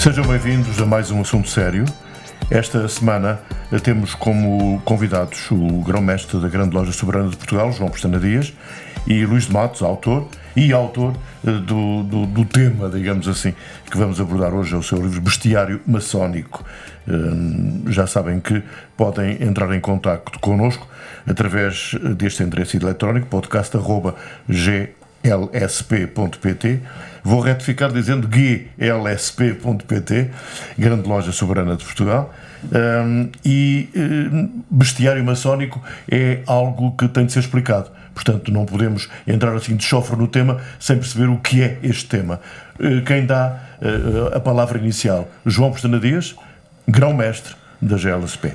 Sejam bem-vindos a mais um assunto sério. Esta semana eh, temos como convidados o grão-mestre da Grande Loja Soberana de Portugal, João Pestana Dias, e Luís de Matos, autor e autor eh, do, do, do, tema, digamos assim, que vamos abordar hoje, é o seu livro Bestiário Maçónico. Eh, já sabem que podem entrar em contato connosco através deste endereço eletrónico podcast.g lsp.pt. Vou retificar dizendo glsp.pt, Grande Loja Soberana de Portugal. Um, e um, bestiário maçónico é algo que tem de ser explicado. Portanto, não podemos entrar assim de chofre no tema sem perceber o que é este tema. Uh, quem dá uh, a palavra inicial? João Pestana Dias, grão-mestre da GLSP.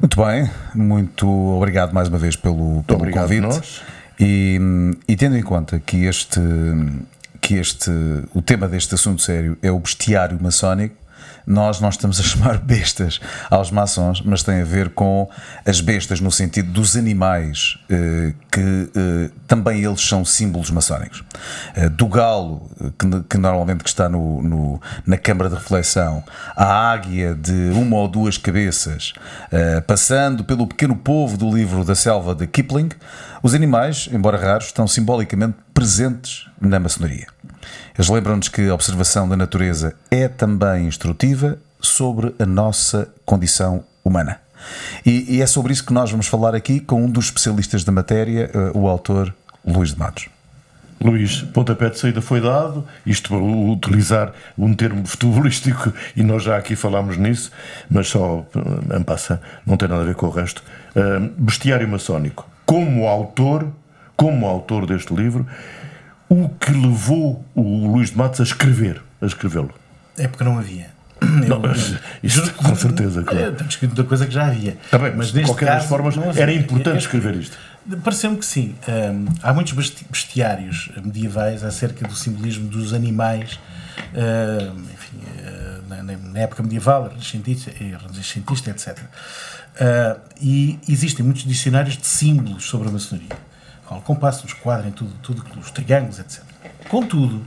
Muito bem, muito obrigado mais uma vez pelo, pelo convite. E, e, tendo em conta que este, que este, o tema deste assunto sério é o bestiário maçónico, nós não estamos a chamar bestas aos maçons, mas tem a ver com as bestas no sentido dos animais, eh, que eh, também eles são símbolos maçónicos. Eh, do galo, que, normalmente está no, no, na câmara de reflexão, a águia de uma ou duas cabeças, passando pelo pequeno povo do livro da selva de Kipling, os animais, embora raros, estão simbolicamente presentes na maçonaria. Eles lembram-nos que a observação da natureza é também instrutiva sobre a nossa condição humana. E, e, é sobre isso que nós vamos falar aqui com um dos especialistas da matéria, uh, o autor Luís de Matos. Luís, pontapé de saída foi dado, isto para utilizar um termo futebolístico, e nós já aqui falámos nisso, mas só em passa, não tem nada a ver com o resto. Uh, bestiário maçónico. Como autor, como autor deste livro, o que levou o Luís de Matos a escrever, a escrevê-lo? É porque não havia. Não, isto, com certeza. Claro. Eu tenho escrito muita coisa que já havia. Tá bem, mas de qualquer caso, das formas era importante escrever isto. Pareceu-me que sim. Um, há muitos bestiários medievais acerca do simbolismo dos animais. Uh, enfim, uh, na, na, época medieval, renascentista, renascentista etc. Uh, e existem muitos dicionários de símbolos sobre a maçonaria ao compasso, os quadros, tudo, tudo, os triângulos, etc. Contudo,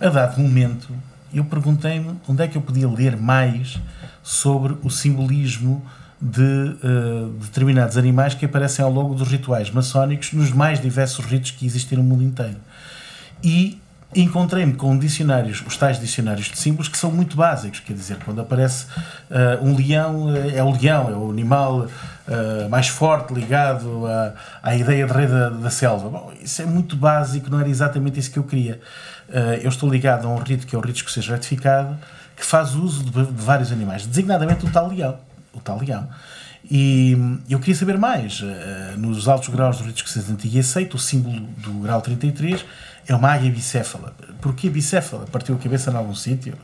a dado momento, eu perguntei-me onde é que eu podia ler mais sobre o simbolismo de uh, determinados animais que aparecem ao longo dos rituais maçónicos nos mais diversos ritos que existem no mundo inteiro. E encontrei-me com dicionários, os tais dicionários de símbolos, que são muito básicos. Quer dizer, quando aparece uh, um leão, eh, é o leão, é o animal uh, mais forte ligado à, à ideia de rei da, da, selva. Bom, isso é muito básico, não era exatamente isso que eu queria. Uh, eu estou ligado a um rito que é o rito escocês retificado, que faz uso de, de vários animais, designadamente o tal leão. O tal leão. E eu queria saber mais. Nos altos graus do rito escocês antigo e aceito, o símbolo do grau 33 é uma águia bicéfala. Porquê bicéfala? Partiu a cabeça em algum sítio?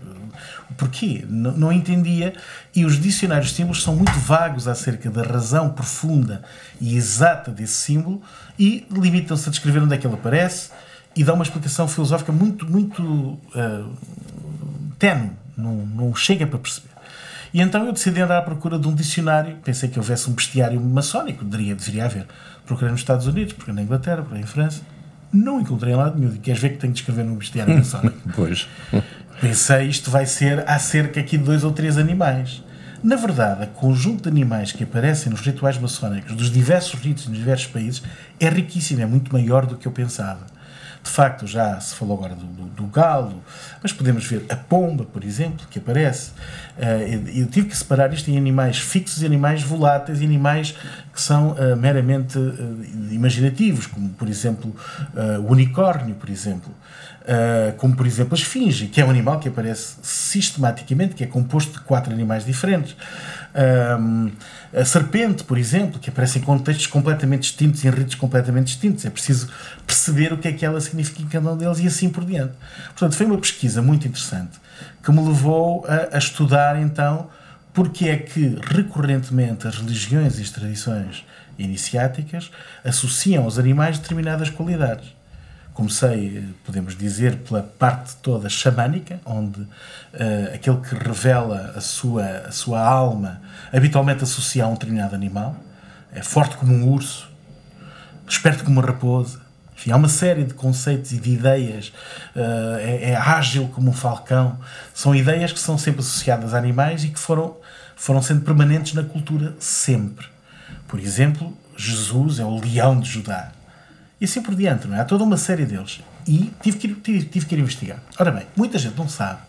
Porquê? Não, não entendia. E os dicionários de símbolos são muito vagos acerca da razão profunda e exata desse símbolo e limitam-se a descrever onde é que ele aparece e dá uma explicação filosófica muito, muito uh, tenue. Não, não chega para perceber. E então eu decidi andar à procura de um dicionário. Pensei que houvesse um bestiário maçónico, deveria, deveria haver. Procurei nos Estados Unidos, procurei na Inglaterra, procurei em França não encontrei em lado nenhum. Queres ver que tenho de escrever no bestiário maçónico? pois. Pensei, isto vai ser acerca aqui de dois ou três animais. Na verdade, o conjunto de animais que aparecem nos rituais maçónicos dos diversos ritos e nos diversos países é riquíssimo, é muito maior do que eu pensava. De facto, já se falou agora do, do, do galo, mas podemos ver a pomba, por exemplo, que aparece. Uh, eu tive que separar isto em animais fixos e animais voláteis e animais que são uh, meramente uh, imaginativos, como, por exemplo, o unicórnio, por exemplo. Uh, como por exemplo a esfinge, que é um animal que aparece sistematicamente, que é composto de quatro animais diferentes. Uh, a serpente, por exemplo, que aparece em contextos completamente distintos, em ritos completamente distintos. É preciso perceber o que é que ela significa em cada um deles e assim por diante. Portanto, foi uma pesquisa muito interessante que me levou a, a estudar então porque é que recorrentemente as religiões e as tradições iniciáticas associam aos animais determinadas qualidades comecei, podemos dizer, pela parte toda xamânica, onde uh, aquele que revela a sua, a sua alma habitualmente associa a um determinado animal, é forte como um urso, esperto como uma raposa. Enfim, há uma série de conceitos e de ideias, uh, é, é, ágil como um falcão. São ideias que são sempre associadas a animais e que foram, foram sendo permanentes na cultura sempre. Por exemplo, Jesus é o leão de Judá e assim por diante, não é? Há toda uma série deles. E tive que ir, tive, tive que ir investigar. Ora bem, muita gente não sabe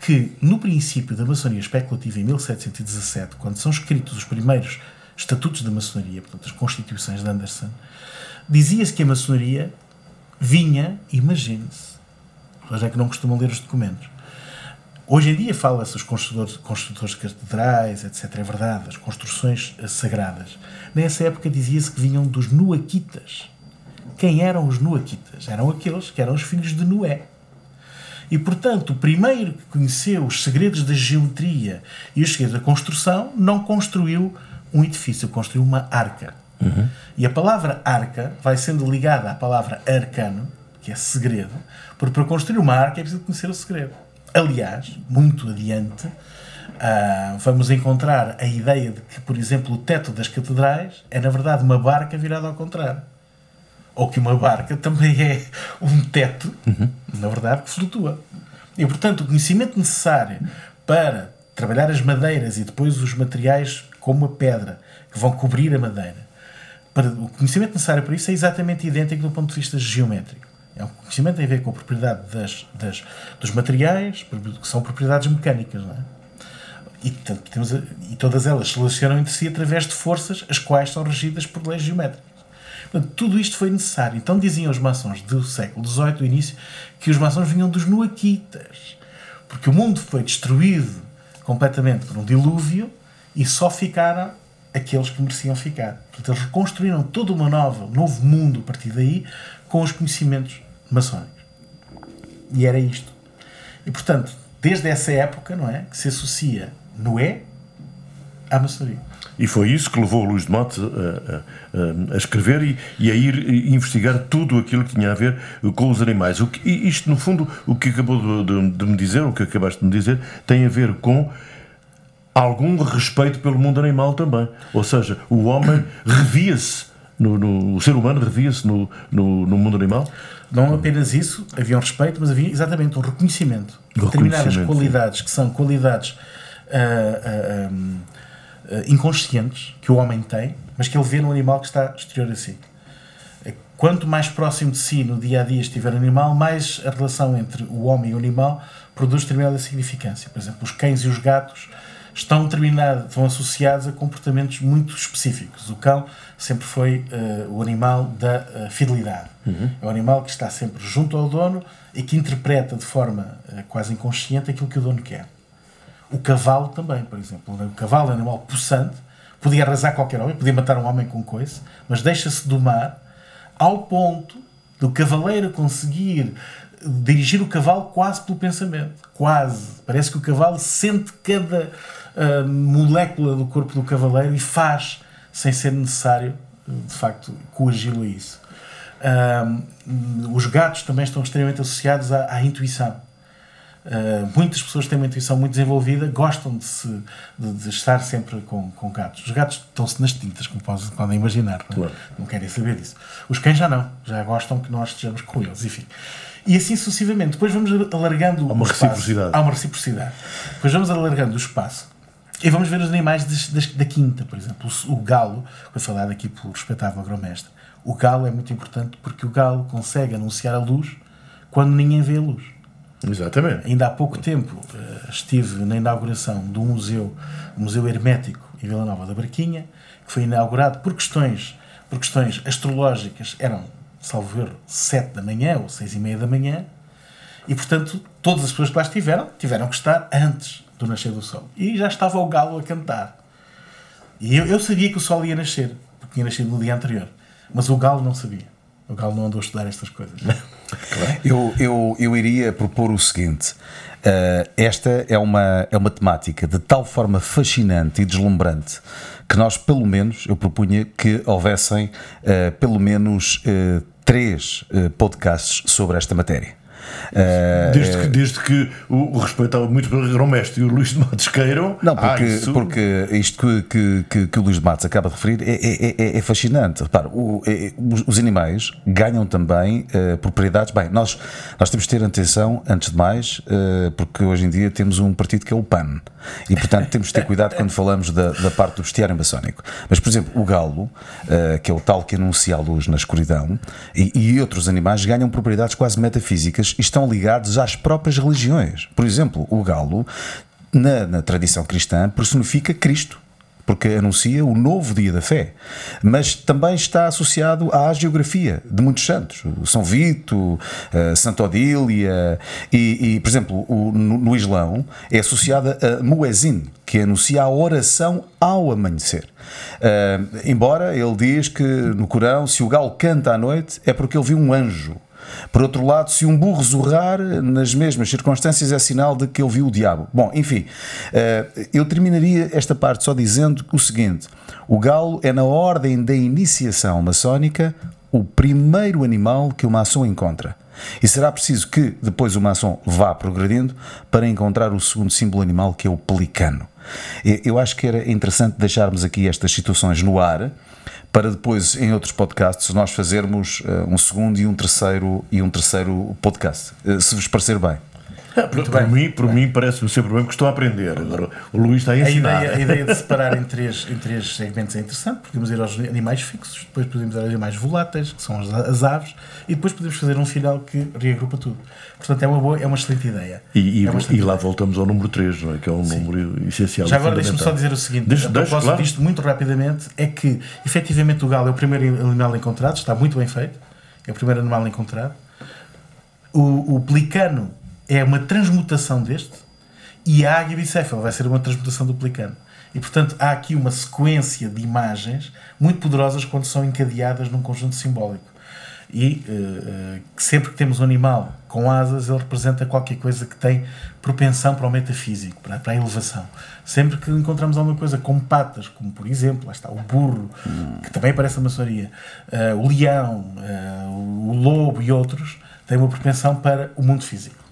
que no princípio da maçonaria especulativa em 1717, quando são escritos os primeiros estatutos da maçonaria, portanto as constituições de Anderson, dizia-se que a maçonaria vinha, imagine-se, já é que não costumam ler os documentos. Hoje em dia fala-se os construtores, construtores de catedrais, etc. É verdade, as construções sagradas. Nessa época dizia-se que vinham dos nuaquitas, quem eram os Nuaquitas? Eram aqueles que eram os filhos de Noé. E, portanto, o primeiro que conheceu os segredos da geometria e os segredos da construção não construiu um edifício, construiu uma arca. Uhum. E a palavra arca vai sendo ligada à palavra arcano, que é segredo, porque para construir uma arca é preciso conhecer o segredo. Aliás, muito adiante, uh, vamos encontrar a ideia de que, por exemplo, o teto das catedrais é, na verdade, uma barca virada ao contrário ou que uma barca também é um teto, uhum. na verdade, que flutua. E, portanto, o conhecimento necessário para trabalhar as madeiras e depois os materiais como a pedra que vão cobrir a madeira, para, o conhecimento necessário para isso é exatamente idêntico do ponto de vista geométrico. É um conhecimento que tem a ver com a propriedade das, das, dos materiais, que são propriedades mecânicas, não é? E, portanto, temos a, e todas elas se relacionam entre si através de forças as quais são regidas por leis geométricas. Portanto, tudo isto foi necessário. Então diziam os maçons do século XVIII, do início, que os maçons vinham dos Noaquitas, porque o mundo foi destruído completamente por um dilúvio e só ficaram aqueles que mereciam ficar. Portanto, eles reconstruíram todo uma nova, um novo mundo a partir daí com os conhecimentos maçónicos. E era isto. E, portanto, desde essa época, não é, que se associa Noé à maçonaria. E foi isso que levou o Luís de Mote a, a, a escrever e, e, a ir investigar tudo aquilo que tinha a ver com os animais. O que, isto, no fundo, o que acabou de, de, me dizer, o que acabaste de me dizer, tem a ver com algum respeito pelo mundo animal também. Ou seja, o homem revia-se, no, no, o ser humano revia-se no, no, no, mundo animal. Não apenas isso, havia um respeito, mas havia exatamente um reconhecimento de determinadas qualidades que são qualidades. Uh, uh, um, inconscientes que o homem tem, mas que ele vê no animal que está exterior a si. Eh, quanto mais próximo de si no dia a dia estiver o animal, mais a relação entre o homem e o animal produz determinada significância. Por exemplo, os cães e os gatos estão, estão associados a comportamentos muito específicos. O cão sempre foi uh, o animal da uh, fidelidade. Uhum. É o animal que está sempre junto ao dono e que interpreta de forma uh, quase inconsciente aquilo que o dono quer. O cavalo também, por exemplo. O cavalo é um animal possante, podia arrasar qualquer homem, podia matar um homem com coisa, mas deixa-se domar ao ponto do cavaleiro conseguir dirigir o cavalo quase pelo pensamento. Quase. Parece que o cavalo sente cada uh, molécula do corpo do cavaleiro e faz sem ser necessário, de facto, coagi-lo a isso. Uh, os gatos também estão extremamente associados à, à intuição. Uh, muitas pessoas têm uma intuição muito desenvolvida, gostam de, se, de, de estar sempre com, com gatos. Os gatos estão-se nas tintas, como podem imaginar, não, é? claro. não, querem saber disso. Os cães já não, já gostam que nós estejamos com eles, enfim. E assim sucessivamente. Depois vamos alargando Há uma o espaço. reciprocidade. Há uma reciprocidade. Depois vamos alargando o espaço E vamos ver os animais da quinta, por exemplo. O, o galo, foi falado aqui pelo respeitável agromestre, o galo é muito importante porque o galo consegue anunciar a luz quando ninguém vê a luz. Exatamente. Ainda há pouco tempo uh, estive na inauguração do museu, Museu Hermético em Vila Nova da Barquinha, que foi inaugurado por questões, por questões astrológicas, eram, salvo ver, sete da manhã ou seis e meia da manhã, e portanto todas as pessoas que lá estiveram tiveram que estar antes do nascer do sol. E já estava o galo a cantar. E eu, eu sabia que o sol ia nascer, porque tinha nascido no dia anterior. Mas o galo não sabia. O galo não andou a estudar estas coisas. eu, eu, eu iria propor o seguinte: uh, esta é uma, é uma temática de tal forma fascinante e deslumbrante que nós, pelo menos, eu propunha que houvessem uh, pelo menos uh, três podcasts sobre esta matéria. Uh, desde, que, desde que o, o respeitava muito pelo Grão-Mestre e o Luís de Matos queiram. Não, porque, ah, isso... porque isto que, que, que, que, o Luís de Matos acaba de referir é, é, é, é fascinante. Repara, o, é, os animais ganham também uh, propriedades. Bem, nós, nós temos de ter atenção, antes de mais, uh, porque hoje em dia temos um partido que é o PAN. E, portanto, temos de ter cuidado quando falamos da, da parte do bestiário maçónico. Mas, por exemplo, o galo, que é o tal que anuncia a luz na escuridão, e, e outros animais ganham propriedades quase metafísicas estão ligados às próprias religiões. Por exemplo, o galo, na, na tradição cristã, personifica Cristo porque anuncia o novo dia da fé, mas também está associado à geografia de muitos santos, São Vito, eh, Santo Odília, e, e por exemplo, o, no, no, Islão é associada a Muezzin, que anuncia a oração ao amanhecer. Uh, embora ele diz que no Corão, se o galo canta à noite, é porque ele viu um anjo por outro lado, se um burro zurrar nas mesmas circunstâncias é sinal de que ele viu o diabo. Bom, enfim, eh, eu terminaria esta parte só dizendo o seguinte: o galo é, na ordem da iniciação maçónica, o primeiro animal que o maçom encontra. E será preciso que depois o maçom vá progredindo para encontrar o segundo símbolo animal, que é o pelicano. Eu acho que era interessante deixarmos aqui estas situações no ar para depois em outros podcasts nós fazermos uh, um segundo e um terceiro e um terceiro podcast, uh, se vos parecer bem. Ah, por, por mim, por mim parece-me sempre bem que estou a aprender. Agora, o Luís está a ensinar. A ideia, a ideia de separar em três, em três segmentos é interessante, podemos ir aos animais fixos, depois podemos ir aos animais voláteis, que são as, as aves, e depois podemos fazer um final que reagrupa tudo. Portanto, é uma, boa, é uma excelente ideia. E, e, é excelente e lá ideia. voltamos ao número 3, não é? que é um Sim. número essencial. Já agora deixa-me só dizer o seguinte: deixa, a propósito claro. disto, muito rapidamente, é que efetivamente o galo é o primeiro animal encontrado, está muito bem feito, é o primeiro animal encontrado. O, o pelicano é uma transmutação deste e a águia bicéfala vai ser uma transmutação do. E, portanto, há aqui uma sequência de imagens muito poderosas quando são encadeadas num conjunto simbólico. E uh, uh, sempre que temos um animal com asas, ele representa qualquer coisa que tem propensão para o metafísico, para, para a elevação. Sempre que encontramos alguma coisa com patas, como por exemplo, lá está o burro, que também aparece na maçonaria, uh, o leão, o lobo e outros, tem uma propensão para o mundo físico.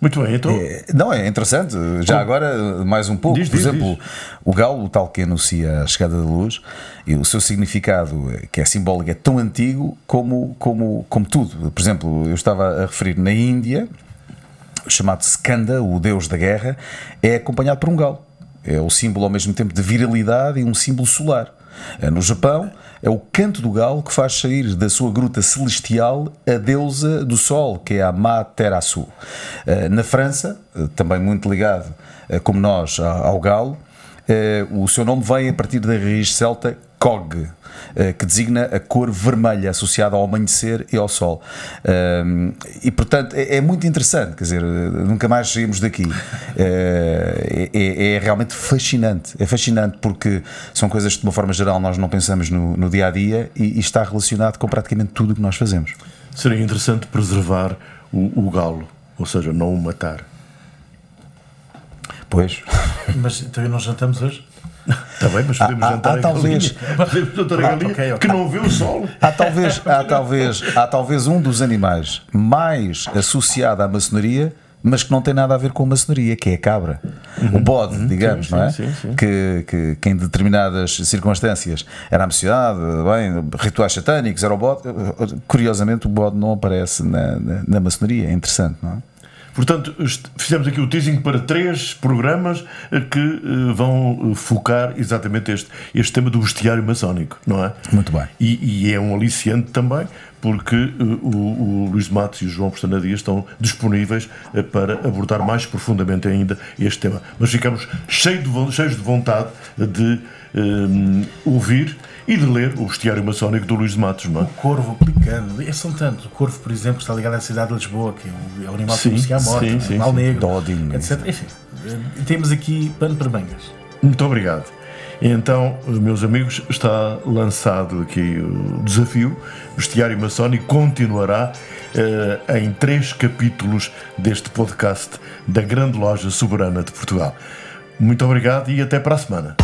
Muito bem, então. É, não, é interessante. Já agora, mais um pouco. Diz, Por diz, exemplo, diz. o galo, o tal que anuncia a chegada da luz, e o seu significado, que é simbólico, é tão antigo como, como, como tudo. Por exemplo, eu estava a referir na Índia, chamado Skanda, o deus da guerra, é acompanhado por um galo. É o símbolo ao mesmo tempo de viralidade e um símbolo solar. É, no Japão é o canto do galo que faz sair da sua gruta celestial a deusa do sol, que é a Materasu. Eh, na França, eh, também muito ligado, eh, como nós, ao galo, o seu nome vem a partir da raiz celta Cog, que designa a cor vermelha associada ao amanhecer e ao sol. E portanto é, é muito interessante, quer dizer, nunca mais saímos daqui. É, é, é, realmente fascinante. É fascinante porque são coisas que, de uma forma geral, nós não pensamos no, no dia a dia e, e, está relacionado com praticamente tudo o que nós fazemos. Seria interessante preservar o, o galo, ou seja, não o matar. Pois. Mas então não jantamos hoje? Está bem, mas podemos há, jantar há, há talvez, podemos jantar a galinha okay, okay. que não vê o sol. Há talvez, há, talvez, há talvez um dos animais mais associado à maçonaria mas que não tem nada a ver com a maçonaria, que é a cabra. Uhum, o bode, uhum, digamos, sim, não é? Sim, sim, que, que, que, em determinadas circunstâncias era associado, bem, rituais satânicos, era o bode. Curiosamente, o bode não aparece na, na, na maçonaria, é interessante, não é? Portanto, fizemos aqui o teasing para três programas eh, que uh, vão focar exatamente este, este tema do bestiário maçónico, não é? Muito bem. E, e é um aliciante também, porque o, o, Luís Matos e o João Postana Dias estão disponíveis para abordar mais profundamente ainda este tema. Mas ficamos de, cheios de vontade de ouvir e de ler o bestiário maçónico do Luís de Matos, não é? O corvo aplicando, é, são tantos. O corvo, por exemplo, está ligado à cidade de Lisboa, que é o, animal sim, que se à morte, sim, sim, animal sim. negro, Doding, etc. Enfim, eh, temos aqui pano para mangas. Muito obrigado. Então, meus amigos, está lançado aqui o desafio. O Bestiário Maçónico continuará uh, em três capítulos deste podcast da Grande Loja Soberana de Portugal. Muito obrigado e até para a semana.